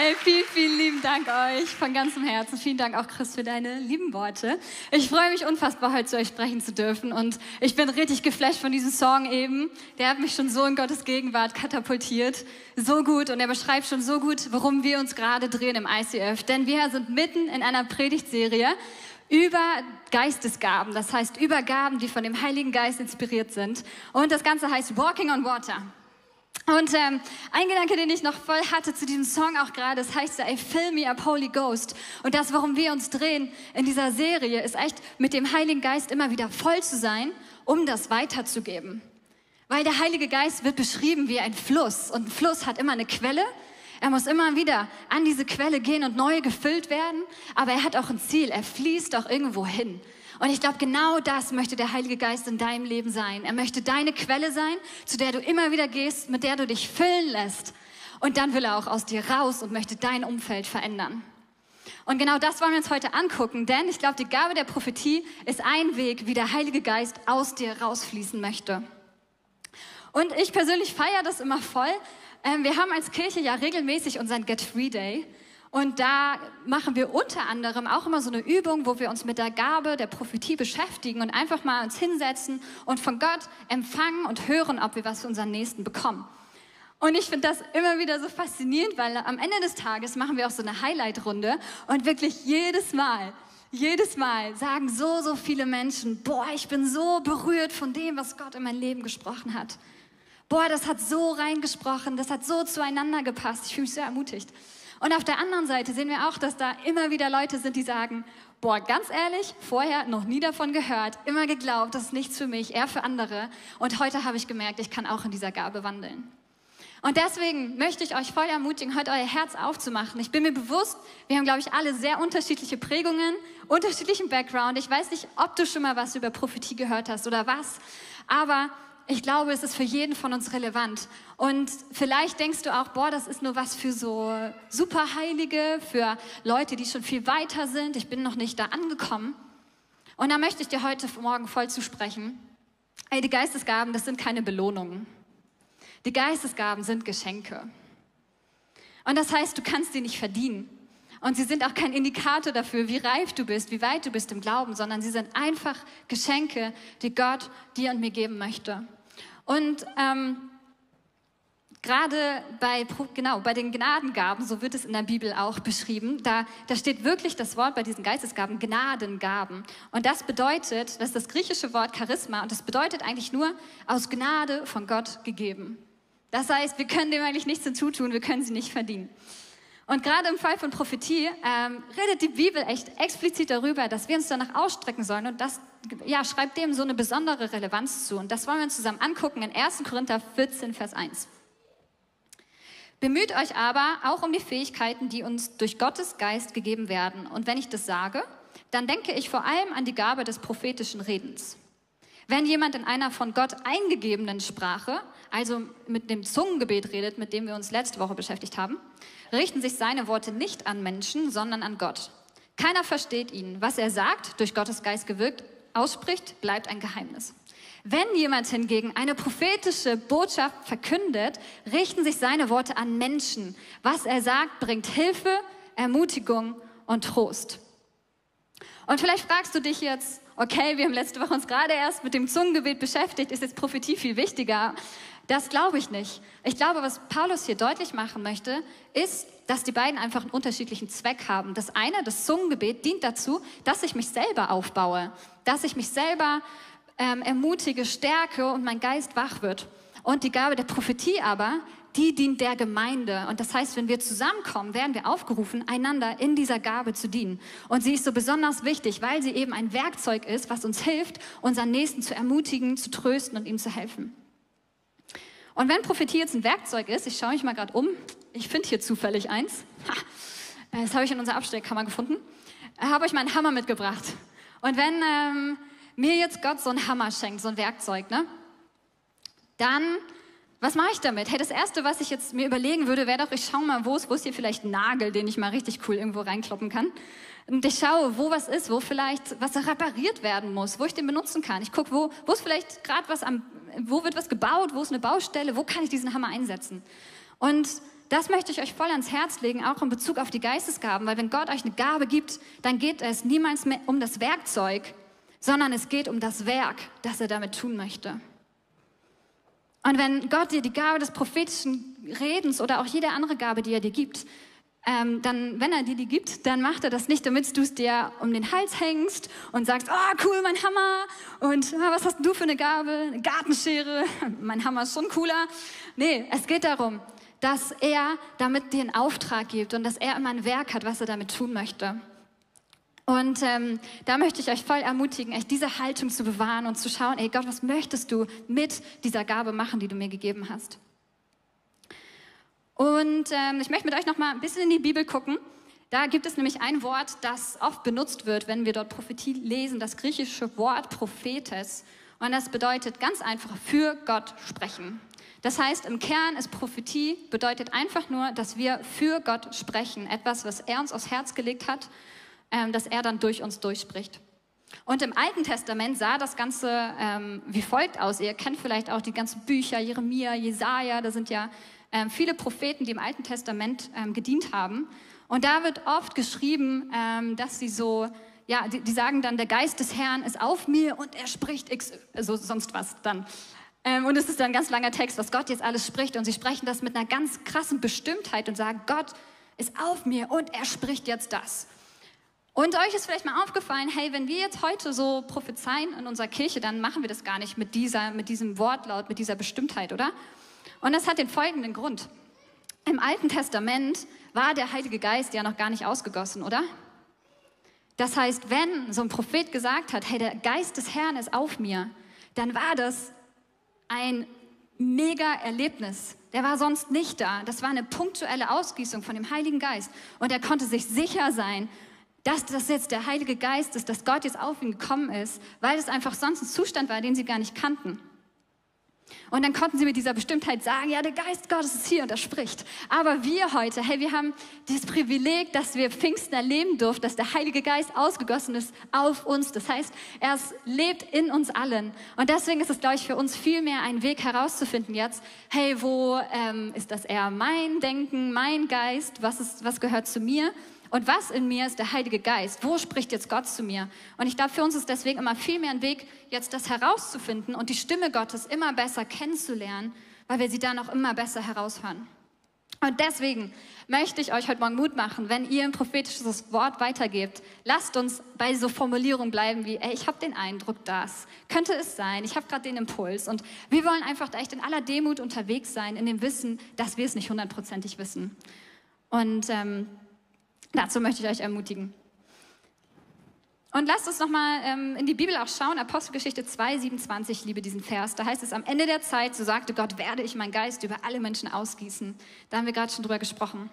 Hey, vielen, vielen lieben Dank euch von ganzem Herzen. Vielen Dank auch, Chris, für deine lieben Worte. Ich freue mich unfassbar, heute zu euch sprechen zu dürfen. Und ich bin richtig geflasht von diesem Song eben. Der hat mich schon so in Gottes Gegenwart katapultiert. So gut. Und er beschreibt schon so gut, worum wir uns gerade drehen im ICF. Denn wir sind mitten in einer Predigtserie über Geistesgaben. Das heißt, über Gaben, die von dem Heiligen Geist inspiriert sind. Und das Ganze heißt Walking on Water. Und ähm, ein Gedanke, den ich noch voll hatte zu diesem Song auch gerade, das heißt, I fill me up Holy Ghost. Und das, warum wir uns drehen in dieser Serie, ist echt mit dem Heiligen Geist immer wieder voll zu sein, um das weiterzugeben. Weil der Heilige Geist wird beschrieben wie ein Fluss. Und ein Fluss hat immer eine Quelle. Er muss immer wieder an diese Quelle gehen und neu gefüllt werden. Aber er hat auch ein Ziel. Er fließt auch irgendwo hin. Und ich glaube, genau das möchte der Heilige Geist in deinem Leben sein. Er möchte deine Quelle sein, zu der du immer wieder gehst, mit der du dich füllen lässt. Und dann will er auch aus dir raus und möchte dein Umfeld verändern. Und genau das wollen wir uns heute angucken, denn ich glaube, die Gabe der Prophetie ist ein Weg, wie der Heilige Geist aus dir rausfließen möchte. Und ich persönlich feiere das immer voll. Ähm, wir haben als Kirche ja regelmäßig unseren Get Free Day. Und da machen wir unter anderem auch immer so eine Übung, wo wir uns mit der Gabe der Prophetie beschäftigen und einfach mal uns hinsetzen und von Gott empfangen und hören, ob wir was für unseren Nächsten bekommen. Und ich finde das immer wieder so faszinierend, weil am Ende des Tages machen wir auch so eine Highlight-Runde und wirklich jedes Mal, jedes Mal sagen so, so viele Menschen, boah, ich bin so berührt von dem, was Gott in mein Leben gesprochen hat. Boah, das hat so reingesprochen, das hat so zueinander gepasst. Ich fühle mich sehr ermutigt. Und auf der anderen Seite sehen wir auch, dass da immer wieder Leute sind, die sagen, boah, ganz ehrlich, vorher noch nie davon gehört, immer geglaubt, das ist nichts für mich, eher für andere. Und heute habe ich gemerkt, ich kann auch in dieser Gabe wandeln. Und deswegen möchte ich euch voll ermutigen, heute euer Herz aufzumachen. Ich bin mir bewusst, wir haben, glaube ich, alle sehr unterschiedliche Prägungen, unterschiedlichen Background. Ich weiß nicht, ob du schon mal was über Prophetie gehört hast oder was, aber ich glaube, es ist für jeden von uns relevant. Und vielleicht denkst du auch, boah, das ist nur was für so Superheilige, für Leute, die schon viel weiter sind. Ich bin noch nicht da angekommen. Und da möchte ich dir heute Morgen voll zusprechen. Ey, die Geistesgaben, das sind keine Belohnungen. Die Geistesgaben sind Geschenke. Und das heißt, du kannst sie nicht verdienen. Und sie sind auch kein Indikator dafür, wie reif du bist, wie weit du bist im Glauben, sondern sie sind einfach Geschenke, die Gott dir und mir geben möchte. Und ähm, gerade bei, genau, bei den Gnadengaben, so wird es in der Bibel auch beschrieben, da, da steht wirklich das Wort bei diesen Geistesgaben, Gnadengaben. Und das bedeutet, das ist das griechische Wort Charisma und das bedeutet eigentlich nur aus Gnade von Gott gegeben. Das heißt, wir können dem eigentlich nichts hinzutun, wir können sie nicht verdienen. Und gerade im Fall von Prophetie ähm, redet die Bibel echt explizit darüber, dass wir uns danach ausstrecken sollen und das ja, schreibt dem so eine besondere Relevanz zu. Und das wollen wir uns zusammen angucken in 1. Korinther 14, Vers 1. Bemüht euch aber auch um die Fähigkeiten, die uns durch Gottes Geist gegeben werden. Und wenn ich das sage, dann denke ich vor allem an die Gabe des prophetischen Redens. Wenn jemand in einer von Gott eingegebenen Sprache, also mit dem Zungengebet redet, mit dem wir uns letzte Woche beschäftigt haben, richten sich seine Worte nicht an Menschen, sondern an Gott. Keiner versteht ihn. Was er sagt, durch Gottes Geist gewirkt, ausspricht, bleibt ein Geheimnis. Wenn jemand hingegen eine prophetische Botschaft verkündet, richten sich seine Worte an Menschen. Was er sagt, bringt Hilfe, Ermutigung und Trost. Und vielleicht fragst du dich jetzt, okay, wir haben letzte Woche uns gerade erst mit dem Zungengebet beschäftigt, ist jetzt Prophetie viel wichtiger? Das glaube ich nicht. Ich glaube, was Paulus hier deutlich machen möchte, ist, dass die beiden einfach einen unterschiedlichen Zweck haben. Das eine, das Zungengebet, dient dazu, dass ich mich selber aufbaue, dass ich mich selber ähm, ermutige, stärke und mein Geist wach wird. Und die Gabe der Prophetie aber, die dient der Gemeinde. Und das heißt, wenn wir zusammenkommen, werden wir aufgerufen, einander in dieser Gabe zu dienen. Und sie ist so besonders wichtig, weil sie eben ein Werkzeug ist, was uns hilft, unseren Nächsten zu ermutigen, zu trösten und ihm zu helfen. Und wenn Prophetie jetzt ein Werkzeug ist, ich schaue mich mal gerade um, ich finde hier zufällig eins, ha, das habe ich in unserer Abstellkammer gefunden, habe ich meinen Hammer mitgebracht. Und wenn ähm, mir jetzt Gott so einen Hammer schenkt, so ein Werkzeug, ne, dann, was mache ich damit? Hey, das Erste, was ich jetzt mir überlegen würde, wäre doch, ich schaue mal, wo ist, wo ist hier vielleicht ein Nagel, den ich mal richtig cool irgendwo reinkloppen kann. Und ich schaue, wo was ist, wo vielleicht was repariert werden muss, wo ich den benutzen kann. Ich gucke, wo, wo ist vielleicht gerade was am, wo wird was gebaut, wo ist eine Baustelle, wo kann ich diesen Hammer einsetzen? Und das möchte ich euch voll ans Herz legen, auch in Bezug auf die Geistesgaben, weil wenn Gott euch eine Gabe gibt, dann geht es niemals mehr um das Werkzeug, sondern es geht um das Werk, das er damit tun möchte. Und wenn Gott dir die Gabe des prophetischen Redens oder auch jede andere Gabe, die er dir gibt, ähm, dann, wenn er dir die gibt, dann macht er das nicht, damit du es dir um den Hals hängst und sagst, oh cool, mein Hammer und ah, was hast du für eine Gabe? Eine Gartenschere, mein Hammer ist schon cooler. Nee, es geht darum, dass er damit dir einen Auftrag gibt und dass er immer ein Werk hat, was er damit tun möchte. Und ähm, da möchte ich euch voll ermutigen, echt diese Haltung zu bewahren und zu schauen, ey Gott, was möchtest du mit dieser Gabe machen, die du mir gegeben hast? Und ähm, ich möchte mit euch noch mal ein bisschen in die Bibel gucken. Da gibt es nämlich ein Wort, das oft benutzt wird, wenn wir dort Prophetie lesen, das griechische Wort Prophetes. Und das bedeutet ganz einfach für Gott sprechen. Das heißt, im Kern ist Prophetie bedeutet einfach nur, dass wir für Gott sprechen. Etwas, was er uns aufs Herz gelegt hat, dass er dann durch uns durchspricht. Und im Alten Testament sah das Ganze ähm, wie folgt aus. Ihr kennt vielleicht auch die ganzen Bücher, Jeremia, Jesaja, da sind ja ähm, viele Propheten, die im Alten Testament ähm, gedient haben. Und da wird oft geschrieben, ähm, dass sie so, ja, die, die, sagen dann, der Geist des Herrn ist auf mir und er spricht x, also sonst was dann. Ähm, und es ist ein ganz langer Text, was Gott jetzt alles spricht. Und sie sprechen das mit einer ganz krassen Bestimmtheit und sagen, Gott ist auf mir und er spricht jetzt das. Und euch ist vielleicht mal aufgefallen, hey, wenn wir jetzt heute so prophezeien in unserer Kirche, dann machen wir das gar nicht mit, dieser, mit diesem Wortlaut, mit dieser Bestimmtheit, oder? Und das hat den folgenden Grund. Im Alten Testament war der Heilige Geist ja noch gar nicht ausgegossen, oder? Das heißt, wenn so ein Prophet gesagt hat, hey, der Geist des Herrn ist auf mir, dann war das ein mega Erlebnis. Der war sonst nicht da. Das war eine punktuelle Ausgießung von dem Heiligen Geist. Und er konnte sich sicher sein, dass das jetzt der Heilige Geist ist, dass Gott jetzt auf ihn gekommen ist, weil es einfach sonst ein Zustand war, den sie gar nicht kannten. Und dann konnten sie mit dieser Bestimmtheit sagen, ja, der Geist Gottes ist hier und er spricht. Aber wir heute, hey, wir haben dieses Privileg, dass wir Pfingsten erleben durften, dass der Heilige Geist ausgegossen ist auf uns. Das heißt, er lebt in uns allen. Und deswegen ist es, glaube ich, für uns viel mehr ein Weg herauszufinden jetzt, hey, wo ähm, ist das eher mein Denken, mein Geist, was, ist, was gehört zu mir? Und was in mir ist der Heilige Geist? Wo spricht jetzt Gott zu mir? Und ich glaube, für uns ist deswegen immer viel mehr ein Weg, jetzt das herauszufinden und die Stimme Gottes immer besser kennenzulernen, weil wir sie dann auch immer besser heraushören. Und deswegen möchte ich euch heute Morgen Mut machen, wenn ihr ein prophetisches Wort weitergebt, lasst uns bei so Formulierungen bleiben wie, ey, ich habe den Eindruck, das könnte es sein, ich habe gerade den Impuls. Und wir wollen einfach echt in aller Demut unterwegs sein, in dem Wissen, dass wir es nicht hundertprozentig wissen. Und ähm, Dazu möchte ich euch ermutigen. Und lasst uns nochmal ähm, in die Bibel auch schauen, Apostelgeschichte 2, 27, ich liebe diesen Vers. Da heißt es, am Ende der Zeit, so sagte Gott, werde ich meinen Geist über alle Menschen ausgießen. Da haben wir gerade schon drüber gesprochen.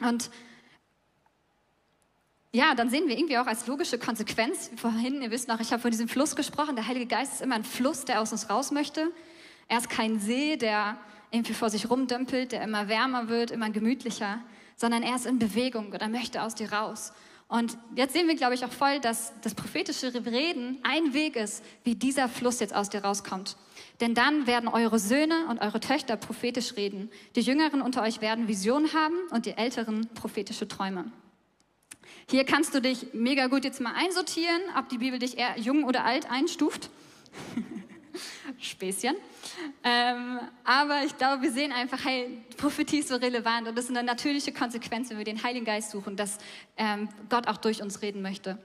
Und ja, dann sehen wir irgendwie auch als logische Konsequenz, vorhin, ihr wisst noch, ich habe von diesem Fluss gesprochen, der Heilige Geist ist immer ein Fluss, der aus uns raus möchte. Er ist kein See, der irgendwie vor sich rumdümpelt, der immer wärmer wird, immer gemütlicher, sondern er ist in Bewegung oder möchte aus dir raus. Und jetzt sehen wir, glaube ich, auch voll, dass das prophetische Reden ein Weg ist, wie dieser Fluss jetzt aus dir rauskommt. Denn dann werden eure Söhne und eure Töchter prophetisch reden. Die Jüngeren unter euch werden Visionen haben und die Älteren prophetische Träume. Hier kannst du dich mega gut jetzt mal einsortieren, ob die Bibel dich eher jung oder alt einstuft. Späßchen. Ähm, aber ich glaube, wir sehen einfach, hey, Prophetie ist so relevant und das ist eine natürliche Konsequenz, wenn wir den Heiligen Geist suchen, dass ähm, Gott auch durch uns reden möchte.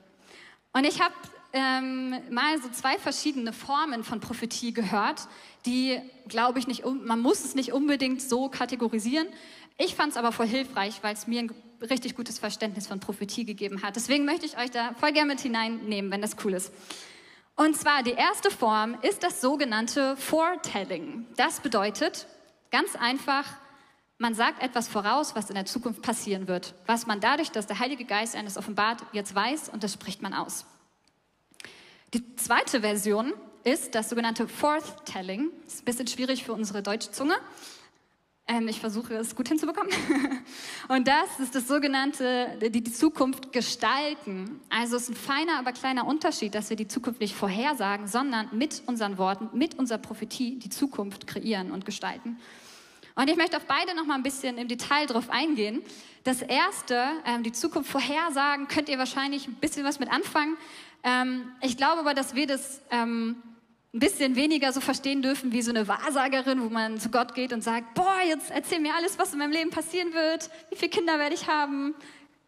Und ich habe ähm, mal so zwei verschiedene Formen von Prophetie gehört, die, glaube ich, nicht, man muss es nicht unbedingt so kategorisieren. Ich fand es aber voll hilfreich, weil es mir ein richtig gutes Verständnis von Prophetie gegeben hat. Deswegen möchte ich euch da voll gerne mit hineinnehmen, wenn das cool ist. Und zwar die erste Form ist das sogenannte Foretelling. Das bedeutet ganz einfach, man sagt etwas voraus, was in der Zukunft passieren wird, was man dadurch, dass der Heilige Geist eines offenbart, jetzt weiß und das spricht man aus. Die zweite Version ist das sogenannte Forth-Telling. Ist ein bisschen schwierig für unsere deutsche Zunge. Ähm, ich versuche es gut hinzubekommen. Und das ist das sogenannte, die, die Zukunft gestalten. Also es ist ein feiner, aber kleiner Unterschied, dass wir die Zukunft nicht vorhersagen, sondern mit unseren Worten, mit unserer Prophetie die Zukunft kreieren und gestalten. Und ich möchte auf beide noch mal ein bisschen im Detail drauf eingehen. Das erste, ähm, die Zukunft vorhersagen, könnt ihr wahrscheinlich ein bisschen was mit anfangen. Ähm, ich glaube aber, dass wir das ein bisschen weniger so verstehen dürfen wie so eine Wahrsagerin, wo man zu Gott geht und sagt, boah, jetzt erzähl mir alles, was in meinem Leben passieren wird, wie viele Kinder werde ich haben,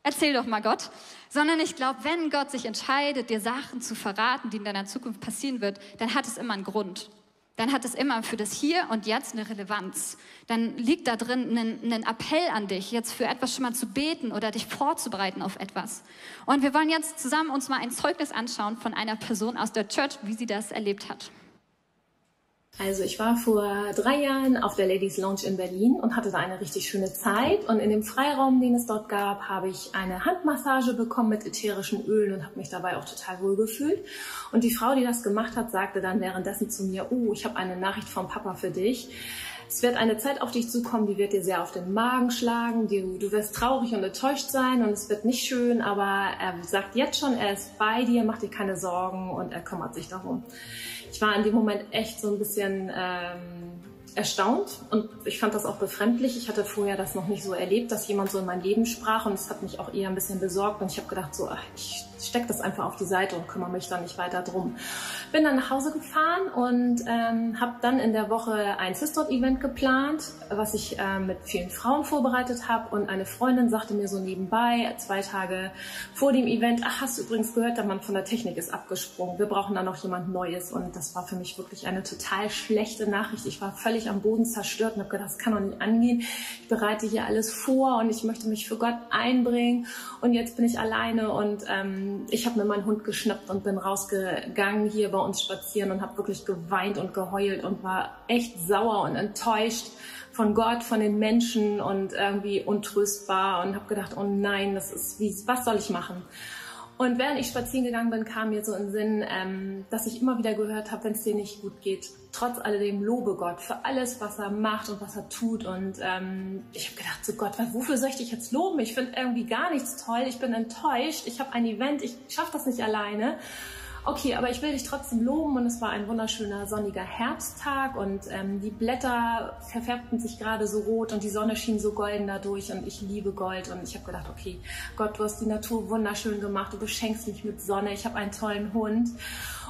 erzähl doch mal Gott. Sondern ich glaube, wenn Gott sich entscheidet, dir Sachen zu verraten, die in deiner Zukunft passieren wird, dann hat es immer einen Grund dann hat es immer für das Hier und Jetzt eine Relevanz. Dann liegt da drin ein, ein, Appell an dich, jetzt für etwas schon mal zu beten oder dich vorzubereiten auf etwas. Und wir wollen jetzt zusammen uns mal ein Zeugnis anschauen von einer Person aus der Church, wie sie das erlebt hat. Also ich war vor drei Jahren auf der Ladies Lounge in Berlin und hatte da eine richtig schöne Zeit. Und in dem Freiraum, den es dort gab, habe ich eine Handmassage bekommen mit ätherischen Ölen und habe mich dabei auch total wohl gefühlt. Und die Frau, die das gemacht hat, sagte dann währenddessen zu mir, oh, ich habe eine Nachricht vom Papa für dich. Es wird eine Zeit auf dich zukommen, die wird dir sehr auf den Magen schlagen. Du, du wirst traurig und enttäuscht sein und es wird nicht schön, aber er sagt jetzt schon, er ist bei dir, mach dir keine Sorgen und er kümmert sich darum ich war in dem Moment echt so ein bisschen ähm, erstaunt und ich fand das auch befremdlich. Ich hatte vorher das noch nicht so erlebt, dass jemand so in mein Leben sprach und es hat mich auch eher ein bisschen besorgt und ich habe gedacht, so, ach, ich stecke das einfach auf die Seite und kümmere mich dann nicht weiter drum. Bin dann nach Hause gefahren und ähm, habe dann in der Woche ein Sistot-Event geplant, was ich äh, mit vielen Frauen vorbereitet habe und eine Freundin sagte mir so nebenbei, zwei Tage vor dem Event, ach, hast du übrigens gehört, der Mann von der Technik ist abgesprungen, wir brauchen da noch jemand Neues und das war für mich wirklich eine total schlechte Nachricht. Ich war völlig am Boden zerstört und habe gedacht, das kann doch nicht angehen. Ich bereite hier alles vor und ich möchte mich für Gott einbringen und jetzt bin ich alleine und ähm, ich habe mir meinen Hund geschnappt und bin rausgegangen hier bei uns spazieren und habe wirklich geweint und geheult und war echt sauer und enttäuscht von Gott, von den Menschen und irgendwie untröstbar und habe gedacht, oh nein, das ist wie, was soll ich machen? Und während ich spazieren gegangen bin, kam mir so in Sinn, ähm, dass ich immer wieder gehört habe, wenn es dir nicht gut geht, trotz alledem lobe Gott für alles, was er macht und was er tut. Und ähm, ich habe gedacht, so Gott, wofür soll ich dich jetzt loben? Ich finde irgendwie gar nichts toll. Ich bin enttäuscht. Ich habe ein Event. Ich schaffe das nicht alleine. Okay, aber ich will dich trotzdem loben und es war ein wunderschöner sonniger Herbsttag und ähm, die Blätter verfärbten sich gerade so rot und die Sonne schien so golden dadurch und ich liebe Gold und ich habe gedacht, okay, Gott, du hast die Natur wunderschön gemacht, du beschenkst mich mit Sonne, ich habe einen tollen Hund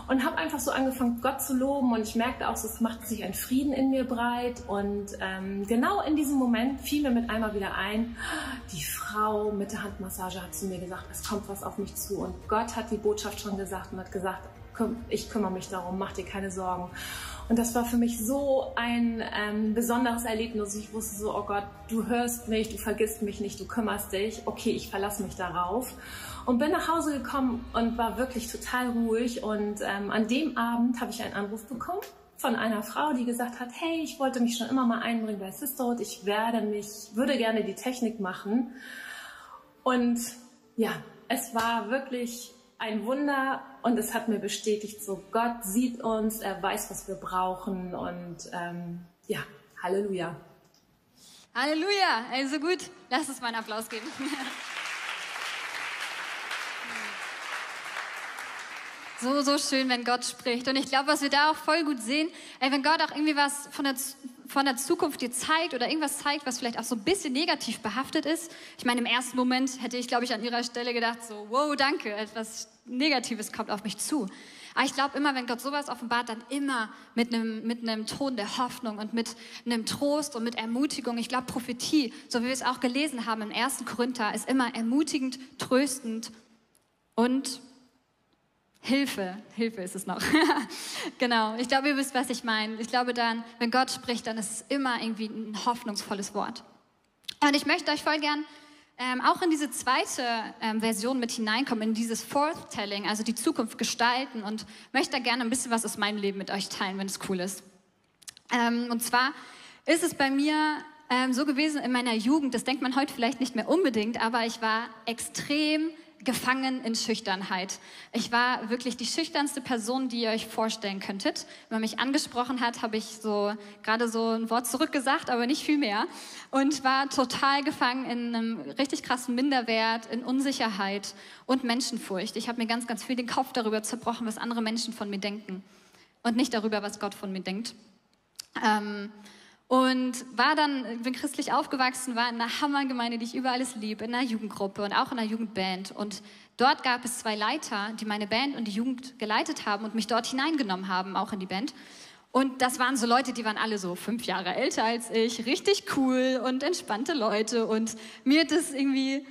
und habe einfach so angefangen, Gott zu loben. Und ich merkte auch, es macht sich ein Frieden in mir breit. Und ähm, genau in diesem Moment fiel mir mit einmal wieder ein, die Frau mit der Handmassage hat zu mir gesagt, es kommt was auf mich zu. Und Gott hat die Botschaft schon gesagt und hat gesagt, ich kümmere mich darum, mach dir keine Sorgen. Und das war für mich so ein ähm, besonderes Erlebnis. Ich wusste so, oh Gott, du hörst mich, du vergisst mich nicht, du kümmerst dich. Okay, ich verlasse mich darauf. Und bin nach Hause gekommen und war wirklich total ruhig. Und ähm, an dem Abend habe ich einen Anruf bekommen von einer Frau, die gesagt hat, hey, ich wollte mich schon immer mal einbringen bei Sisterhood. Ich werde mich, würde gerne die Technik machen. Und ja, es war wirklich ein Wunder und es hat mir bestätigt, so Gott sieht uns, er weiß, was wir brauchen und ähm, ja, Halleluja. Halleluja, also gut, lass uns mal einen Applaus geben. So, so schön, wenn Gott spricht. Und ich glaube, was wir da auch voll gut sehen, ey, wenn Gott auch irgendwie was von der, von der Zukunft dir zeigt oder irgendwas zeigt, was vielleicht auch so ein bisschen negativ behaftet ist. Ich meine, im ersten Moment hätte ich, glaube ich, an ihrer Stelle gedacht, so, wow, danke, etwas Negatives kommt auf mich zu. Aber ich glaube immer, wenn Gott sowas offenbart, dann immer mit einem, mit einem Ton der Hoffnung und mit einem Trost und mit Ermutigung. Ich glaube, Prophetie, so wie wir es auch gelesen haben im ersten Korinther, ist immer ermutigend, tröstend und Hilfe, Hilfe ist es noch. genau, ich glaube, ihr wisst, was ich meine. Ich glaube dann, wenn Gott spricht, dann ist es immer irgendwie ein hoffnungsvolles Wort. Und ich möchte euch voll gern ähm, auch in diese zweite ähm, Version mit hineinkommen, in dieses Forthtelling, also die Zukunft gestalten und möchte da gerne ein bisschen was aus meinem Leben mit euch teilen, wenn es cool ist. Ähm, und zwar ist es bei mir ähm, so gewesen in meiner Jugend, das denkt man heute vielleicht nicht mehr unbedingt, aber ich war extrem gefangen in Schüchternheit. Ich war wirklich die schüchternste Person, die ihr euch vorstellen könntet. Wenn man mich angesprochen hat, habe ich so gerade so ein Wort zurückgesagt, aber nicht viel mehr. Und war total gefangen in einem richtig krassen Minderwert, in Unsicherheit und Menschenfurcht. Ich habe mir ganz, ganz viel den Kopf darüber zerbrochen, was andere Menschen von mir denken und nicht darüber, was Gott von mir denkt. Ähm, und war dann, bin christlich aufgewachsen, war in einer Hammergemeinde, die ich über alles liebe, in einer Jugendgruppe und auch in einer Jugendband. Und dort gab es zwei Leiter, die meine Band und die Jugend geleitet haben und mich dort hineingenommen haben, auch in die Band. Und das waren so Leute, die waren alle so fünf Jahre älter als ich, richtig cool und entspannte Leute. Und mir hat es irgendwie,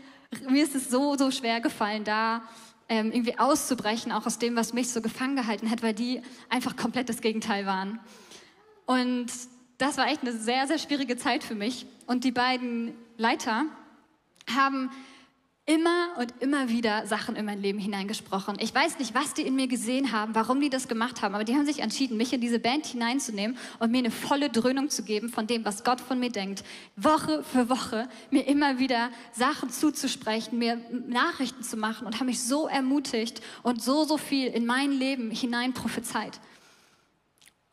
mir ist es so, so schwer gefallen, da ähm, irgendwie auszubrechen, auch aus dem, was mich so gefangen gehalten hat, weil die einfach komplett das Gegenteil waren. Und das war echt eine sehr, sehr schwierige Zeit für mich. Und die beiden Leiter haben immer und immer wieder Sachen in mein Leben hineingesprochen. Ich weiß nicht, was die in mir gesehen haben, warum die das gemacht haben, aber die haben sich entschieden, mich in diese Band hineinzunehmen und mir eine volle Dröhnung zu geben von dem, was Gott von mir denkt. Woche für Woche mir immer wieder Sachen zuzusprechen, mir Nachrichten zu machen und haben mich so ermutigt und so, so viel in mein Leben hinein prophezeit.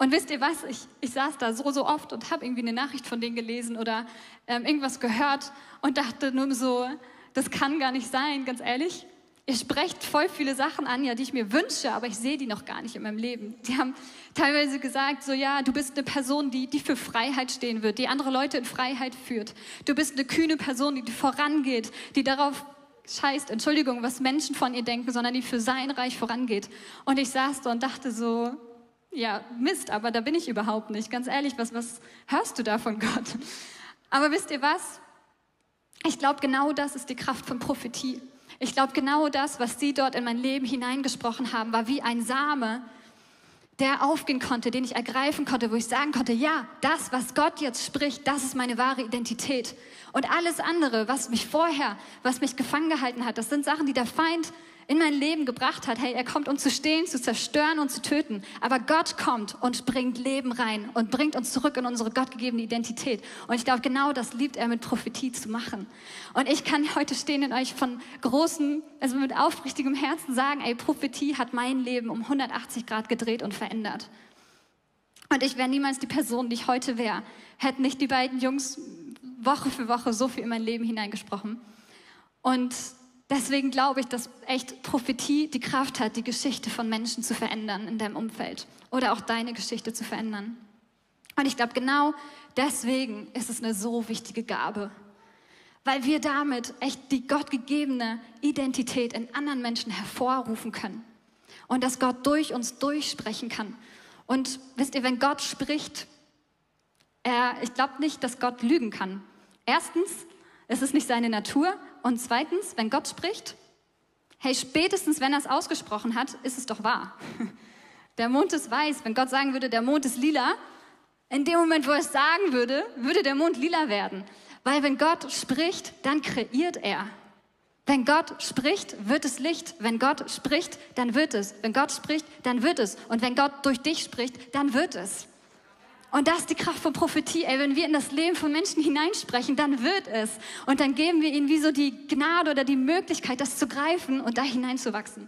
Und wisst ihr was? Ich, ich saß da so, so oft und habe irgendwie eine Nachricht von denen gelesen oder ähm, irgendwas gehört und dachte nur so, das kann gar nicht sein, ganz ehrlich. Ihr sprecht voll viele Sachen an, ja, die ich mir wünsche, aber ich sehe die noch gar nicht in meinem Leben. Die haben teilweise gesagt, so ja, du bist eine Person, die, die für Freiheit stehen wird, die andere Leute in Freiheit führt. Du bist eine kühne Person, die vorangeht, die darauf scheißt, Entschuldigung, was Menschen von ihr denken, sondern die für sein Reich vorangeht. Und ich saß da und dachte so, ja, Mist, aber da bin ich überhaupt nicht. Ganz ehrlich, was, was hörst du da von Gott? Aber wisst ihr was? Ich glaube, genau das ist die Kraft von Prophetie. Ich glaube, genau das, was sie dort in mein Leben hineingesprochen haben, war wie ein Same, der aufgehen konnte, den ich ergreifen konnte, wo ich sagen konnte, ja, das, was Gott jetzt spricht, das ist meine wahre Identität. Und alles andere, was mich vorher, was mich gefangen gehalten hat, das sind Sachen, die der Feind in mein Leben gebracht hat. Hey, er kommt, um zu stehlen, zu zerstören und zu töten. Aber Gott kommt und bringt Leben rein und bringt uns zurück in unsere gottgegebene Identität. Und ich glaube, genau das liebt er mit Prophetie zu machen. Und ich kann heute stehen in euch von großem, also mit aufrichtigem Herzen sagen, ey, Prophetie hat mein Leben um 180 Grad gedreht und verändert. Und ich wäre niemals die Person, die ich heute wäre, hätten nicht die beiden Jungs Woche für Woche so viel in mein Leben hineingesprochen. Und Deswegen glaube ich, dass echt Prophetie die Kraft hat, die Geschichte von Menschen zu verändern in deinem Umfeld oder auch deine Geschichte zu verändern. Und ich glaube, genau deswegen ist es eine so wichtige Gabe, weil wir damit echt die gottgegebene Identität in anderen Menschen hervorrufen können und dass Gott durch uns durchsprechen kann. Und wisst ihr, wenn Gott spricht, er, ich glaube nicht, dass Gott lügen kann. Erstens, es ist nicht seine Natur und zweitens, wenn Gott spricht, hey, spätestens wenn er es ausgesprochen hat, ist es doch wahr. Der Mond ist weiß. Wenn Gott sagen würde, der Mond ist lila, in dem Moment, wo er es sagen würde, würde der Mond lila werden. Weil wenn Gott spricht, dann kreiert er. Wenn Gott spricht, wird es Licht. Wenn Gott spricht, dann wird es. Wenn Gott spricht, dann wird es. Und wenn Gott durch dich spricht, dann wird es. Und das ist die Kraft von Prophetie. Ey, wenn wir in das Leben von Menschen hineinsprechen, dann wird es. Und dann geben wir ihnen wie so die Gnade oder die Möglichkeit, das zu greifen und da hineinzuwachsen.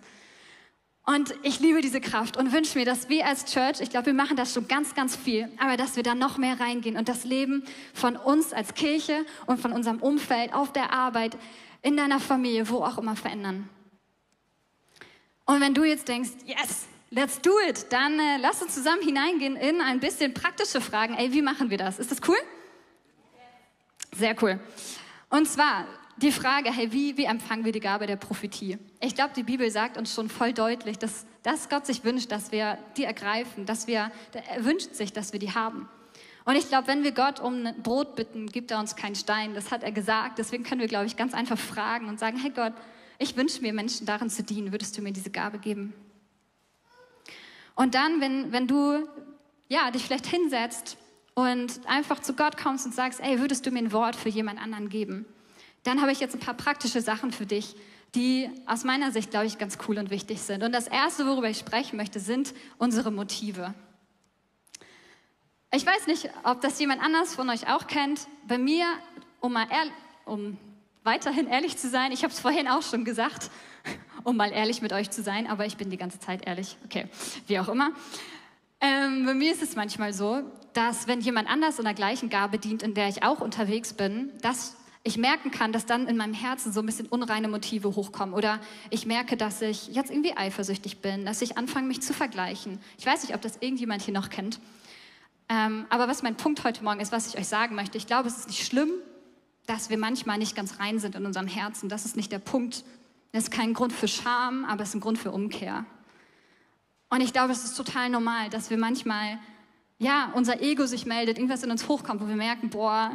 Und ich liebe diese Kraft und wünsche mir, dass wir als Church, ich glaube, wir machen das schon ganz, ganz viel, aber dass wir da noch mehr reingehen und das Leben von uns als Kirche und von unserem Umfeld, auf der Arbeit, in deiner Familie, wo auch immer verändern. Und wenn du jetzt denkst, yes, Let's do it. Dann äh, lass uns zusammen hineingehen in ein bisschen praktische Fragen. Ey, wie machen wir das? Ist das cool? Sehr cool. Und zwar die Frage, hey, wie, wie empfangen wir die Gabe der Prophetie? Ich glaube, die Bibel sagt uns schon voll deutlich, dass, dass Gott sich wünscht, dass wir die ergreifen, dass wir, er wünscht sich, dass wir die haben. Und ich glaube, wenn wir Gott um Brot bitten, gibt er uns keinen Stein. Das hat er gesagt. Deswegen können wir, glaube ich, ganz einfach fragen und sagen, hey Gott, ich wünsche mir Menschen darin zu dienen. Würdest du mir diese Gabe geben? Und dann, wenn, wenn du ja, dich vielleicht hinsetzt und einfach zu Gott kommst und sagst, ey, würdest du mir ein Wort für jemand anderen geben? Dann habe ich jetzt ein paar praktische Sachen für dich, die aus meiner Sicht, glaube ich, ganz cool und wichtig sind. Und das Erste, worüber ich sprechen möchte, sind unsere Motive. Ich weiß nicht, ob das jemand anders von euch auch kennt. Bei mir, um mal um weiterhin ehrlich zu sein. Ich habe es vorhin auch schon gesagt, um mal ehrlich mit euch zu sein, aber ich bin die ganze Zeit ehrlich. Okay, wie auch immer. Ähm, bei mir ist es manchmal so, dass wenn jemand anders in der gleichen Gabe dient, in der ich auch unterwegs bin, dass ich merken kann, dass dann in meinem Herzen so ein bisschen unreine Motive hochkommen. Oder ich merke, dass ich jetzt irgendwie eifersüchtig bin, dass ich anfange, mich zu vergleichen. Ich weiß nicht, ob das irgendjemand hier noch kennt. Ähm, aber was mein Punkt heute Morgen ist, was ich euch sagen möchte, ich glaube, es ist nicht schlimm, dass wir manchmal nicht ganz rein sind in unserem Herzen. Das ist nicht der Punkt. Das ist kein Grund für Scham, aber es ist ein Grund für Umkehr. Und ich glaube, es ist total normal, dass wir manchmal, ja, unser Ego sich meldet, irgendwas in uns hochkommt, wo wir merken, boah,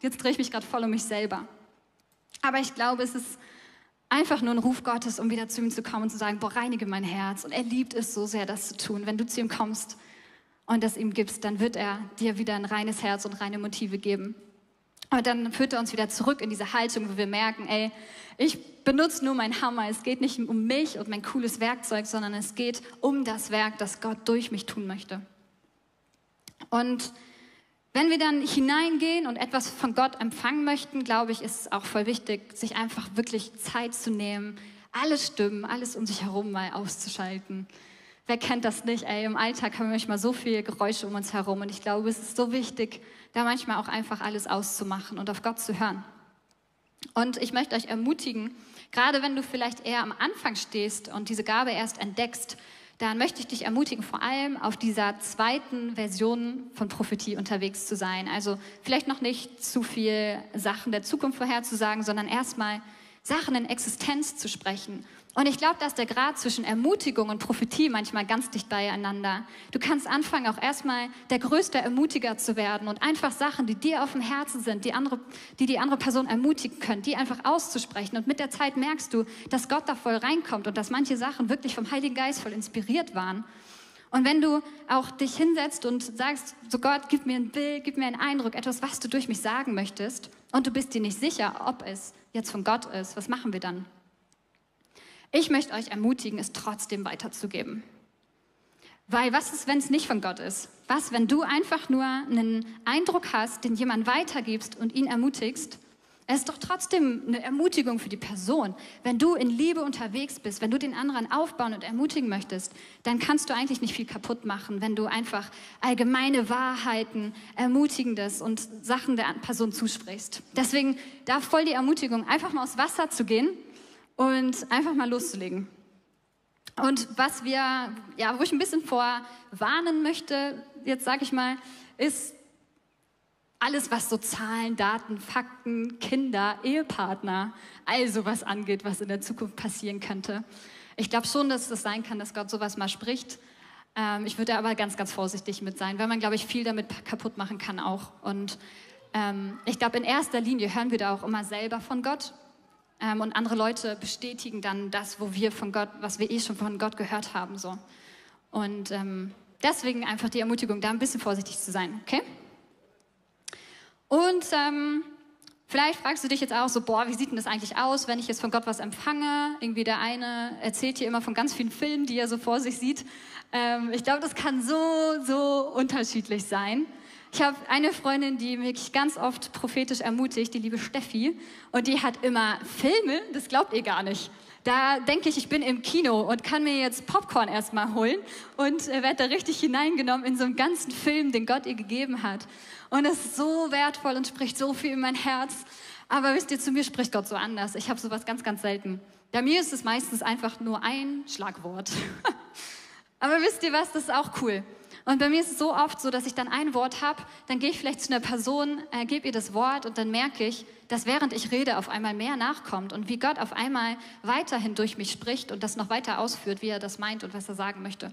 jetzt drehe ich mich gerade voll um mich selber. Aber ich glaube, es ist einfach nur ein Ruf Gottes, um wieder zu ihm zu kommen und zu sagen, boah, reinige mein Herz. Und er liebt es so sehr, das zu tun. Wenn du zu ihm kommst und das ihm gibst, dann wird er dir wieder ein reines Herz und reine Motive geben. Und dann führt er uns wieder zurück in diese Haltung, wo wir merken, ey, ich benutze nur meinen Hammer. Es geht nicht um mich und mein cooles Werkzeug, sondern es geht um das Werk, das Gott durch mich tun möchte. Und wenn wir dann hineingehen und etwas von Gott empfangen möchten, glaube ich, ist es auch voll wichtig, sich einfach wirklich Zeit zu nehmen, alle Stimmen, alles um sich herum mal auszuschalten. Wer kennt das nicht? Ey, im Alltag haben wir manchmal so viele Geräusche um uns herum und ich glaube, es ist so wichtig, da manchmal auch einfach alles auszumachen und auf Gott zu hören. Und ich möchte euch ermutigen, gerade wenn du vielleicht eher am Anfang stehst und diese Gabe erst entdeckst, dann möchte ich dich ermutigen, vor allem auf dieser zweiten Version von Prophetie unterwegs zu sein. Also vielleicht noch nicht zu viel Sachen der Zukunft vorherzusagen, sondern erstmal Sachen in Existenz zu sprechen und ich glaube, dass der Grad zwischen Ermutigung und Prophetie manchmal ganz dicht beieinander. Du kannst anfangen, auch erstmal der größte Ermutiger zu werden und einfach Sachen, die dir auf dem Herzen sind, die, andere, die die andere Person ermutigen können, die einfach auszusprechen. Und mit der Zeit merkst du, dass Gott da voll reinkommt und dass manche Sachen wirklich vom Heiligen Geist voll inspiriert waren. Und wenn du auch dich hinsetzt und sagst, so Gott, gib mir ein Bild, gib mir einen Eindruck, etwas, was du durch mich sagen möchtest, und du bist dir nicht sicher, ob es jetzt von Gott ist, was machen wir dann? Ich möchte euch ermutigen, es trotzdem weiterzugeben. Weil was ist, wenn es nicht von Gott ist? Was, wenn du einfach nur einen Eindruck hast, den jemand weitergibst und ihn ermutigst? Es ist doch trotzdem eine Ermutigung für die Person. Wenn du in Liebe unterwegs bist, wenn du den anderen aufbauen und ermutigen möchtest, dann kannst du eigentlich nicht viel kaputt machen, wenn du einfach allgemeine Wahrheiten, Ermutigendes und Sachen der Person zusprichst. Deswegen darf voll die Ermutigung, einfach mal aufs Wasser zu gehen und einfach mal loszulegen. Und was wir, ja, wo ich ein bisschen vorwarnen möchte, jetzt sage ich mal, ist alles, was so Zahlen, Daten, Fakten, Kinder, Ehepartner, also was angeht, was in der Zukunft passieren könnte. Ich glaube schon, dass es das sein kann, dass Gott sowas mal spricht. Ähm, ich würde aber ganz, ganz vorsichtig mit sein, weil man, glaube ich, viel damit kaputt machen kann auch. Und ähm, ich glaube, in erster Linie hören wir da auch immer selber von Gott ähm, und andere Leute bestätigen dann das, wo wir von Gott, was wir eh schon von Gott gehört haben. So. Und ähm, deswegen einfach die Ermutigung, da ein bisschen vorsichtig zu sein, okay? Und ähm, vielleicht fragst du dich jetzt auch so, boah, wie sieht denn das eigentlich aus, wenn ich jetzt von Gott was empfange? Irgendwie der eine erzählt hier immer von ganz vielen Filmen, die er so vor sich sieht. Ähm, ich glaube, das kann so, so unterschiedlich sein. Ich habe eine Freundin, die mich ganz oft prophetisch ermutigt, die liebe Steffi. Und die hat immer Filme, das glaubt ihr gar nicht. Da denke ich, ich bin im Kino und kann mir jetzt Popcorn erstmal holen und äh, werde da richtig hineingenommen in so einen ganzen Film, den Gott ihr gegeben hat. Und es ist so wertvoll und spricht so viel in mein Herz. Aber wisst ihr, zu mir spricht Gott so anders. Ich habe sowas ganz, ganz selten. Bei mir ist es meistens einfach nur ein Schlagwort. Aber wisst ihr was, das ist auch cool. Und bei mir ist es so oft so, dass ich dann ein Wort habe, dann gehe ich vielleicht zu einer Person, äh, gebe ihr das Wort und dann merke ich, dass während ich rede auf einmal mehr nachkommt und wie Gott auf einmal weiterhin durch mich spricht und das noch weiter ausführt, wie er das meint und was er sagen möchte.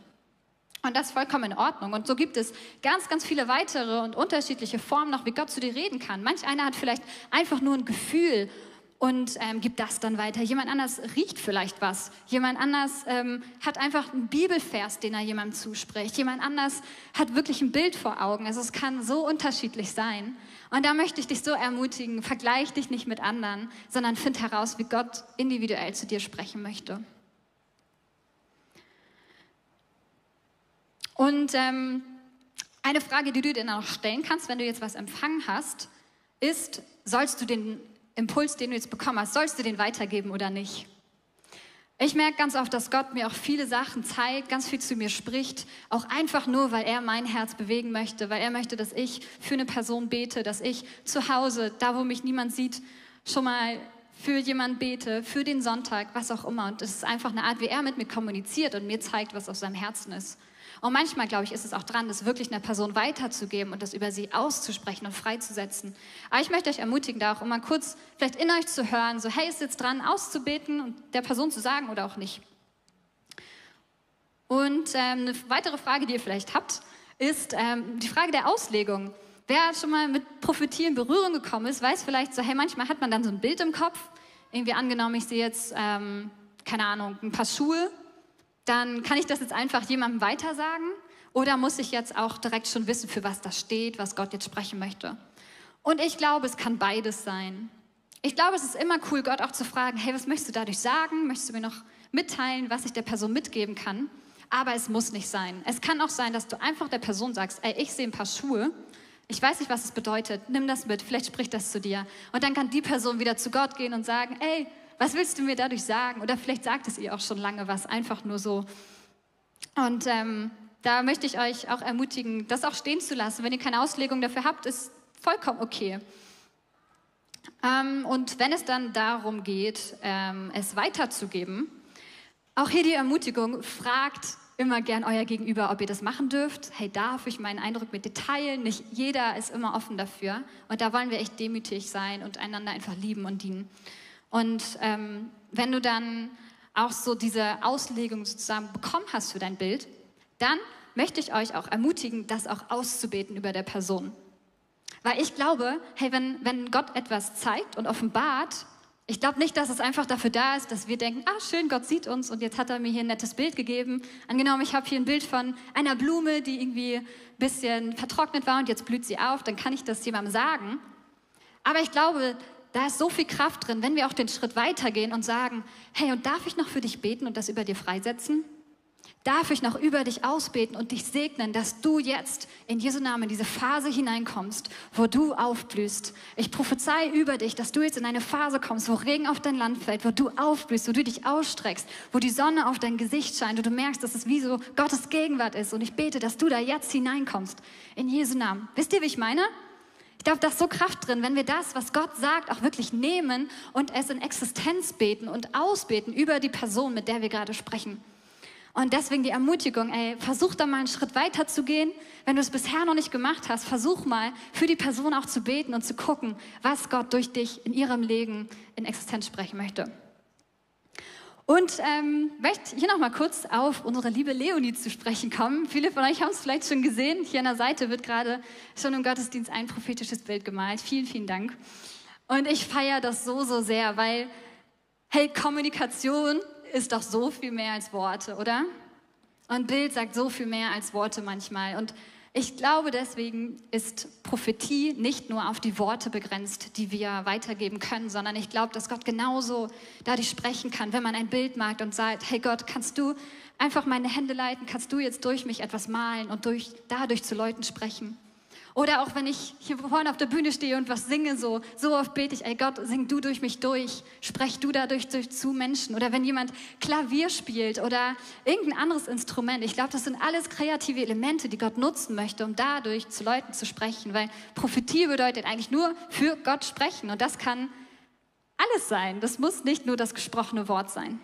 Und das ist vollkommen in Ordnung. Und so gibt es ganz, ganz viele weitere und unterschiedliche Formen noch, wie Gott zu dir reden kann. Manch einer hat vielleicht einfach nur ein Gefühl und ähm, gibt das dann weiter. Jemand anders riecht vielleicht was. Jemand anders ähm, hat einfach einen Bibelvers, den er jemandem zuspricht. Jemand anders hat wirklich ein Bild vor Augen. Also es kann so unterschiedlich sein. Und da möchte ich dich so ermutigen, vergleich dich nicht mit anderen, sondern find heraus, wie Gott individuell zu dir sprechen möchte. Und ähm, eine Frage, die du dir dann auch stellen kannst, wenn du jetzt was empfangen hast, ist, sollst du den Impuls, den du jetzt bekommen hast, sollst du den weitergeben oder nicht? Ich merke ganz oft, dass Gott mir auch viele Sachen zeigt, ganz viel zu mir spricht, auch einfach nur, weil er mein Herz bewegen möchte, weil er möchte, dass ich für eine Person bete, dass ich zu Hause, da wo mich niemand sieht, schon mal für jemanden bete, für den Sonntag, was auch immer. Und es ist einfach eine Art, wie er mit mir kommuniziert und mir zeigt, was auf seinem Herzen ist. Und manchmal, glaube ich, ist es auch dran, das wirklich einer Person weiterzugeben und das über sie auszusprechen und freizusetzen. Aber ich möchte euch ermutigen, da auch immer kurz vielleicht in euch zu hören, so, hey, ist jetzt dran, auszubeten und der Person zu sagen oder auch nicht. Und ähm, eine weitere Frage, die ihr vielleicht habt, ist ähm, die Frage der Auslegung. Wer schon mal mit Prophetie in Berührung gekommen ist, weiß vielleicht so, hey, manchmal hat man dann so ein Bild im Kopf. Irgendwie angenommen, ich sehe jetzt, ähm, keine Ahnung, ein paar Schuhe dann kann ich das jetzt einfach jemandem weitersagen oder muss ich jetzt auch direkt schon wissen, für was das steht, was Gott jetzt sprechen möchte? Und ich glaube, es kann beides sein. Ich glaube, es ist immer cool, Gott auch zu fragen, hey, was möchtest du dadurch sagen? Möchtest du mir noch mitteilen, was ich der Person mitgeben kann? Aber es muss nicht sein. Es kann auch sein, dass du einfach der Person sagst, ey, ich sehe ein paar Schuhe. Ich weiß nicht, was es bedeutet. Nimm das mit. Vielleicht spricht das zu dir. Und dann kann die Person wieder zu Gott gehen und sagen, ey, was willst du mir dadurch sagen? Oder vielleicht sagt es ihr auch schon lange was, einfach nur so. Und ähm, da möchte ich euch auch ermutigen, das auch stehen zu lassen. Wenn ihr keine Auslegung dafür habt, ist vollkommen okay. Ähm, und wenn es dann darum geht, ähm, es weiterzugeben, auch hier die Ermutigung, fragt immer gern euer Gegenüber, ob ihr das machen dürft. Hey, darf ich meinen Eindruck mit dir teilen? Nicht jeder ist immer offen dafür. Und da wollen wir echt demütig sein und einander einfach lieben und dienen. Und ähm, wenn du dann auch so diese Auslegung sozusagen bekommen hast für dein Bild, dann möchte ich euch auch ermutigen, das auch auszubeten über der Person. Weil ich glaube, hey, wenn, wenn Gott etwas zeigt und offenbart, ich glaube nicht, dass es einfach dafür da ist, dass wir denken, ah schön, Gott sieht uns und jetzt hat er mir hier ein nettes Bild gegeben. Angenommen, ich habe hier ein Bild von einer Blume, die irgendwie ein bisschen vertrocknet war und jetzt blüht sie auf, dann kann ich das jemandem sagen. Aber ich glaube, da ist so viel Kraft drin, wenn wir auch den Schritt weitergehen und sagen, hey, und darf ich noch für dich beten und das über dir freisetzen? Darf ich noch über dich ausbeten und dich segnen, dass du jetzt in Jesu Namen in diese Phase hineinkommst, wo du aufblühst? Ich prophezei über dich, dass du jetzt in eine Phase kommst, wo Regen auf dein Land fällt, wo du aufblühst, wo du dich ausstreckst, wo die Sonne auf dein Gesicht scheint und du merkst, dass es wie so Gottes Gegenwart ist. Und ich bete, dass du da jetzt hineinkommst. In Jesu Namen. Wisst ihr, wie ich meine? Ich glaube, da ist so Kraft drin, wenn wir das, was Gott sagt, auch wirklich nehmen und es in Existenz beten und ausbeten über die Person, mit der wir gerade sprechen. Und deswegen die Ermutigung, ey, versuch da mal einen Schritt weiter zu gehen. Wenn du es bisher noch nicht gemacht hast, versuch mal für die Person auch zu beten und zu gucken, was Gott durch dich in ihrem Leben in Existenz sprechen möchte. Und ähm, möchte hier noch mal kurz auf unsere liebe Leonie zu sprechen kommen. Viele von euch haben es vielleicht schon gesehen. Hier an der Seite wird gerade schon im Gottesdienst ein prophetisches Bild gemalt. Vielen, vielen Dank. Und ich feiere das so, so sehr, weil, hey, Kommunikation ist doch so viel mehr als Worte, oder? Und Bild sagt so viel mehr als Worte manchmal. Und ich glaube, deswegen ist Prophetie nicht nur auf die Worte begrenzt, die wir weitergeben können, sondern ich glaube, dass Gott genauso dadurch sprechen kann, wenn man ein Bild mag und sagt, hey Gott, kannst du einfach meine Hände leiten, kannst du jetzt durch mich etwas malen und durch, dadurch zu Leuten sprechen. Oder auch wenn ich hier vorne auf der Bühne stehe und was singe, so, so oft bete ich, ey Gott, sing du durch mich durch, sprech du dadurch durch, zu Menschen. Oder wenn jemand Klavier spielt oder irgendein anderes Instrument. Ich glaube, das sind alles kreative Elemente, die Gott nutzen möchte, um dadurch zu Leuten zu sprechen. Weil Prophetie bedeutet eigentlich nur für Gott sprechen. Und das kann alles sein. Das muss nicht nur das gesprochene Wort sein.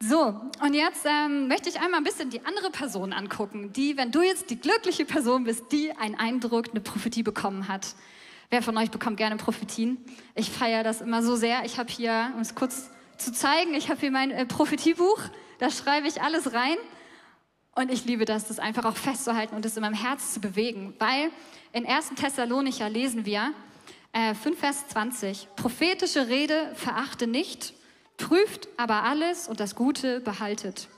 So, und jetzt ähm, möchte ich einmal ein bisschen die andere Person angucken, die, wenn du jetzt die glückliche Person bist, die einen Eindruck, eine Prophetie bekommen hat. Wer von euch bekommt gerne Prophetien? Ich feiere das immer so sehr. Ich habe hier, um es kurz zu zeigen, ich habe hier mein äh, Prophetiebuch, da schreibe ich alles rein. Und ich liebe das, das einfach auch festzuhalten und es in meinem Herz zu bewegen. Weil in 1. Thessalonicher lesen wir, äh, 5 Vers 20, prophetische Rede verachte nicht, prüft aber alles und das Gute behaltet.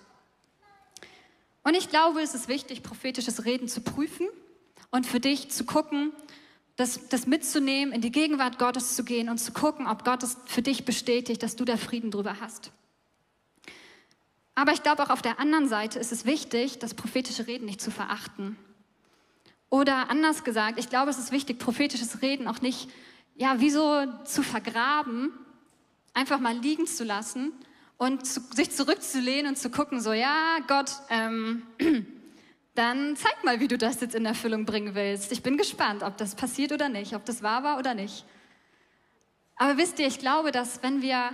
Und ich glaube, es ist wichtig, prophetisches Reden zu prüfen und für dich zu gucken, das, das mitzunehmen, in die Gegenwart Gottes zu gehen und zu gucken, ob Gott es für dich bestätigt, dass du da Frieden drüber hast. Aber ich glaube auch auf der anderen Seite ist es wichtig, das prophetische Reden nicht zu verachten. Oder anders gesagt, ich glaube, es ist wichtig, prophetisches Reden auch nicht ja, wie zu vergraben, einfach mal liegen zu lassen und zu, sich zurückzulehnen und zu gucken, so, ja, Gott, ähm, dann zeig mal, wie du das jetzt in Erfüllung bringen willst. Ich bin gespannt, ob das passiert oder nicht, ob das wahr war oder nicht. Aber wisst ihr, ich glaube, dass wenn wir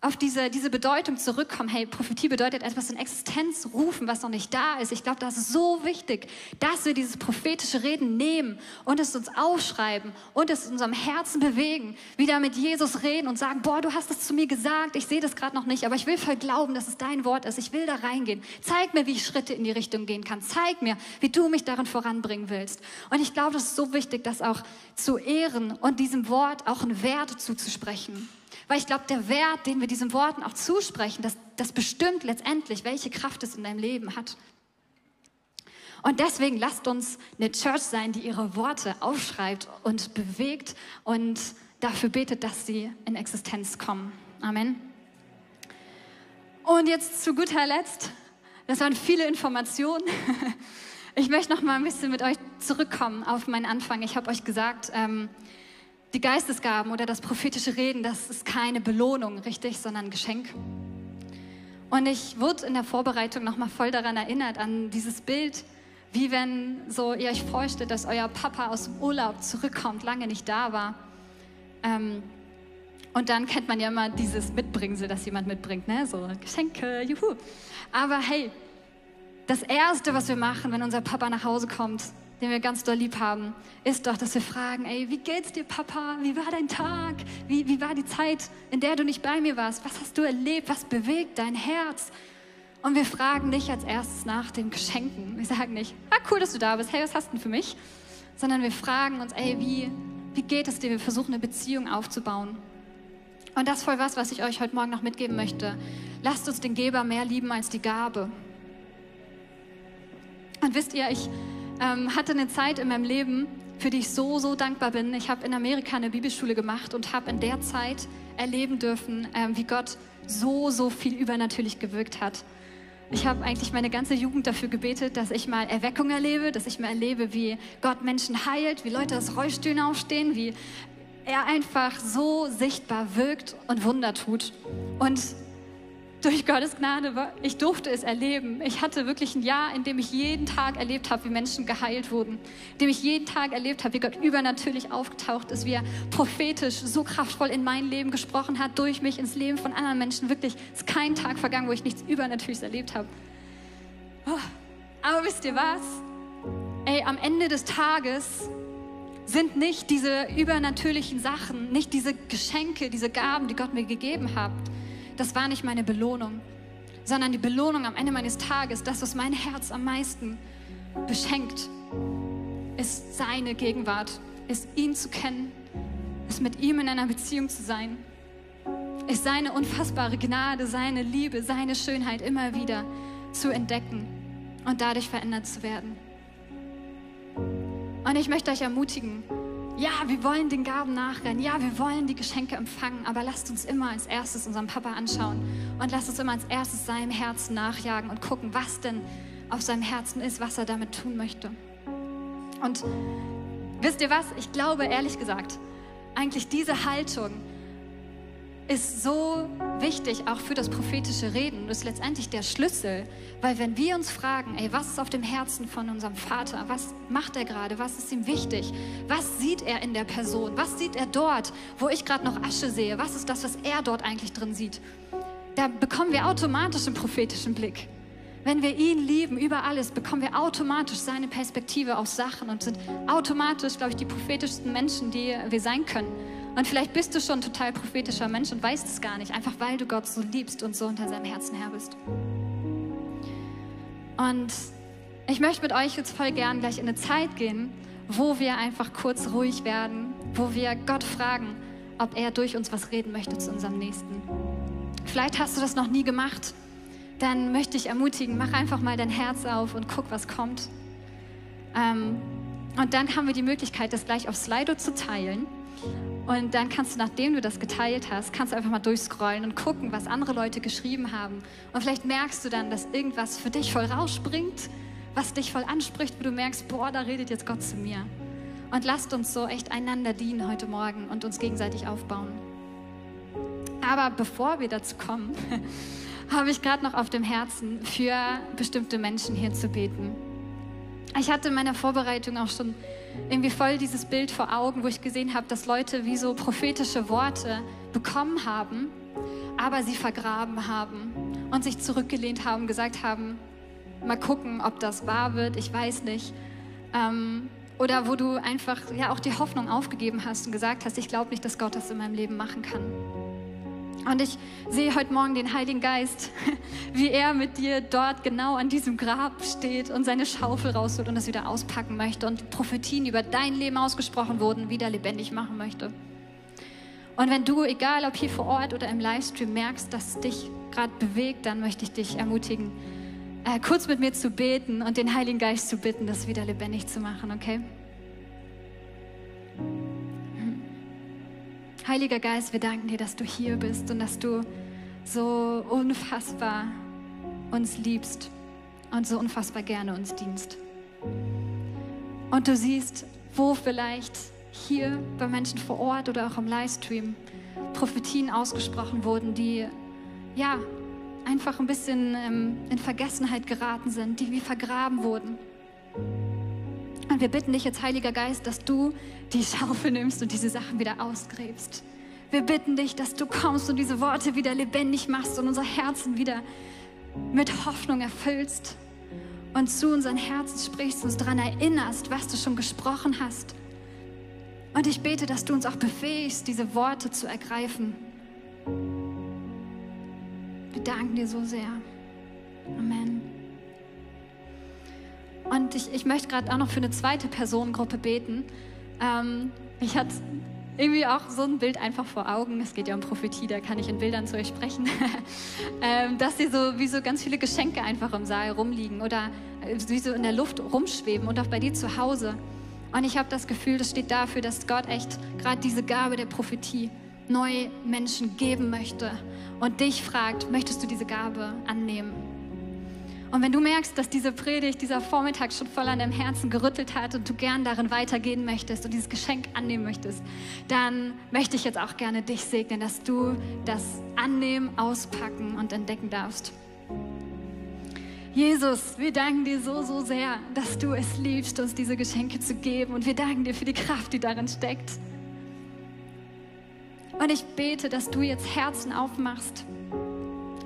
auf diese, diese Bedeutung zurückkommen. Hey, Prophetie bedeutet etwas in Existenz rufen, was noch nicht da ist. Ich glaube, das ist so wichtig, dass wir dieses prophetische Reden nehmen und es uns aufschreiben und es in unserem Herzen bewegen, wieder mit Jesus reden und sagen, boah, du hast es zu mir gesagt, ich sehe das gerade noch nicht, aber ich will voll glauben, dass es dein Wort ist. Ich will da reingehen. Zeig mir, wie ich Schritte in die Richtung gehen kann. Zeig mir, wie du mich darin voranbringen willst. Und ich glaube, das ist so wichtig, das auch zu ehren und diesem Wort auch einen Wert zuzusprechen. Weil ich glaube, der Wert, den wir diesen Worten auch zusprechen, das, das bestimmt letztendlich, welche Kraft es in deinem Leben hat. Und deswegen lasst uns eine Church sein, die ihre Worte aufschreibt und bewegt und dafür betet, dass sie in Existenz kommen. Amen. Und jetzt zu guter Letzt, das waren viele Informationen. Ich möchte noch mal ein bisschen mit euch zurückkommen auf meinen Anfang. Ich habe euch gesagt, ähm, die Geistesgaben oder das prophetische Reden, das ist keine Belohnung, richtig, sondern ein Geschenk. Und ich wurde in der Vorbereitung nochmal voll daran erinnert, an dieses Bild, wie wenn so ihr euch vorstellt, dass euer Papa aus dem Urlaub zurückkommt, lange nicht da war. Ähm, und dann kennt man ja immer dieses Mitbringsel, das jemand mitbringt, ne? so Geschenke, juhu. Aber hey, das Erste, was wir machen, wenn unser Papa nach Hause kommt, den wir ganz doll lieb haben, ist doch, dass wir fragen, ey, wie geht's dir, Papa? Wie war dein Tag? Wie, wie war die Zeit, in der du nicht bei mir warst? Was hast du erlebt? Was bewegt dein Herz? Und wir fragen nicht als erstes nach den Geschenken. Wir sagen nicht, ah, cool, dass du da bist. Hey, was hast du denn für mich? Sondern wir fragen uns, ey, wie, wie geht es dir? Wir versuchen eine Beziehung aufzubauen. Und das ist voll was, was ich euch heute Morgen noch mitgeben möchte. Lasst uns den Geber mehr lieben als die Gabe. Und wisst ihr, ich, ähm, hatte eine Zeit in meinem Leben, für die ich so, so dankbar bin. Ich habe in Amerika eine Bibelschule gemacht und habe in der Zeit erleben dürfen, ähm, wie Gott so, so viel übernatürlich gewirkt hat. Ich habe eigentlich meine ganze Jugend dafür gebetet, dass ich mal Erweckung erlebe, dass ich mal erlebe, wie Gott Menschen heilt, wie Leute aus Rollstühlen aufstehen, wie er einfach so sichtbar wirkt und Wunder tut. Und durch Gottes Gnade, ich durfte es erleben. Ich hatte wirklich ein Jahr, in dem ich jeden Tag erlebt habe, wie Menschen geheilt wurden. In dem ich jeden Tag erlebt habe, wie Gott übernatürlich aufgetaucht ist, wie er prophetisch so kraftvoll in mein Leben gesprochen hat, durch mich ins Leben von anderen Menschen. Wirklich, ist kein Tag vergangen, wo ich nichts Übernatürliches erlebt habe. Oh, aber wisst ihr was? Ey, am Ende des Tages sind nicht diese übernatürlichen Sachen, nicht diese Geschenke, diese Gaben, die Gott mir gegeben hat, das war nicht meine Belohnung, sondern die Belohnung am Ende meines Tages, das, was mein Herz am meisten beschenkt, ist seine Gegenwart, ist ihn zu kennen, ist mit ihm in einer Beziehung zu sein, ist seine unfassbare Gnade, seine Liebe, seine Schönheit immer wieder zu entdecken und dadurch verändert zu werden. Und ich möchte euch ermutigen, ja, wir wollen den Gaben nachrennen. Ja, wir wollen die Geschenke empfangen. Aber lasst uns immer als erstes unseren Papa anschauen. Und lasst uns immer als erstes seinem Herzen nachjagen und gucken, was denn auf seinem Herzen ist, was er damit tun möchte. Und wisst ihr was? Ich glaube, ehrlich gesagt, eigentlich diese Haltung, ist so wichtig auch für das prophetische Reden. Das ist letztendlich der Schlüssel, weil wenn wir uns fragen, ey, was ist auf dem Herzen von unserem Vater? Was macht er gerade? Was ist ihm wichtig? Was sieht er in der Person? Was sieht er dort, wo ich gerade noch Asche sehe? Was ist das, was er dort eigentlich drin sieht? Da bekommen wir automatisch einen prophetischen Blick. Wenn wir ihn lieben über alles, bekommen wir automatisch seine Perspektive auf Sachen und sind automatisch, glaube ich, die prophetischsten Menschen, die wir sein können. Und vielleicht bist du schon ein total prophetischer Mensch und weißt es gar nicht, einfach weil du Gott so liebst und so unter seinem Herzen her bist. Und ich möchte mit euch jetzt voll gern gleich in eine Zeit gehen, wo wir einfach kurz ruhig werden, wo wir Gott fragen, ob er durch uns was reden möchte zu unserem Nächsten. Vielleicht hast du das noch nie gemacht, dann möchte ich ermutigen, mach einfach mal dein Herz auf und guck, was kommt. Ähm, und dann haben wir die Möglichkeit, das gleich auf Slido zu teilen. Und dann kannst du, nachdem du das geteilt hast, kannst du einfach mal durchscrollen und gucken, was andere Leute geschrieben haben. Und vielleicht merkst du dann, dass irgendwas für dich voll rausspringt, was dich voll anspricht, wo du merkst, boah, da redet jetzt Gott zu mir. Und lasst uns so echt einander dienen heute Morgen und uns gegenseitig aufbauen. Aber bevor wir dazu kommen, habe ich gerade noch auf dem Herzen, für bestimmte Menschen hier zu beten. Ich hatte in meiner Vorbereitung auch schon irgendwie voll dieses Bild vor Augen, wo ich gesehen habe, dass Leute wie so prophetische Worte bekommen haben, aber sie vergraben haben und sich zurückgelehnt haben, gesagt haben, mal gucken, ob das wahr wird, ich weiß nicht. Ähm, oder wo du einfach ja auch die Hoffnung aufgegeben hast und gesagt hast, ich glaube nicht, dass Gott das in meinem Leben machen kann. Und ich sehe heute Morgen den Heiligen Geist, wie er mit dir dort genau an diesem Grab steht und seine Schaufel rausholt und es wieder auspacken möchte und Prophetien über dein Leben ausgesprochen wurden, wieder lebendig machen möchte. Und wenn du, egal ob hier vor Ort oder im Livestream, merkst, dass es dich gerade bewegt, dann möchte ich dich ermutigen, äh, kurz mit mir zu beten und den Heiligen Geist zu bitten, das wieder lebendig zu machen, okay? Heiliger Geist, wir danken dir, dass du hier bist und dass du so unfassbar uns liebst und so unfassbar gerne uns dienst. Und du siehst, wo vielleicht hier bei Menschen vor Ort oder auch im Livestream Prophetien ausgesprochen wurden, die ja einfach ein bisschen ähm, in Vergessenheit geraten sind, die wie vergraben wurden. Und wir bitten dich jetzt, Heiliger Geist, dass du die Schaufel nimmst und diese Sachen wieder ausgräbst. Wir bitten dich, dass du kommst und diese Worte wieder lebendig machst und unser Herzen wieder mit Hoffnung erfüllst und zu unseren Herzen sprichst, uns daran erinnerst, was du schon gesprochen hast. Und ich bete, dass du uns auch befähigst, diese Worte zu ergreifen. Wir danken dir so sehr. Amen. Und ich, ich möchte gerade auch noch für eine zweite Personengruppe beten. Ähm, ich hatte irgendwie auch so ein Bild einfach vor Augen. Es geht ja um Prophetie, da kann ich in Bildern zu euch sprechen. ähm, dass sie so wie so ganz viele Geschenke einfach im Saal rumliegen oder äh, wie so in der Luft rumschweben und auch bei dir zu Hause. Und ich habe das Gefühl, das steht dafür, dass Gott echt gerade diese Gabe der Prophetie neu Menschen geben möchte und dich fragt, möchtest du diese Gabe annehmen? Und wenn du merkst, dass diese Predigt, dieser Vormittag schon voll an deinem Herzen gerüttelt hat und du gern darin weitergehen möchtest und dieses Geschenk annehmen möchtest, dann möchte ich jetzt auch gerne dich segnen, dass du das annehmen, auspacken und entdecken darfst. Jesus, wir danken dir so, so sehr, dass du es liebst, uns diese Geschenke zu geben. Und wir danken dir für die Kraft, die darin steckt. Und ich bete, dass du jetzt Herzen aufmachst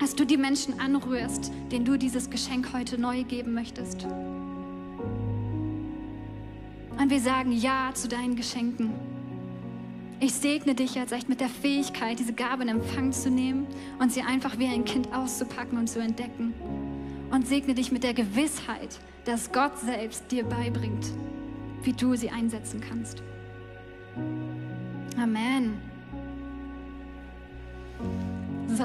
dass du die Menschen anrührst, denen du dieses Geschenk heute neu geben möchtest. Und wir sagen Ja zu deinen Geschenken. Ich segne dich jetzt echt mit der Fähigkeit, diese Gabe in Empfang zu nehmen und sie einfach wie ein Kind auszupacken und zu entdecken. Und segne dich mit der Gewissheit, dass Gott selbst dir beibringt, wie du sie einsetzen kannst. Amen. So.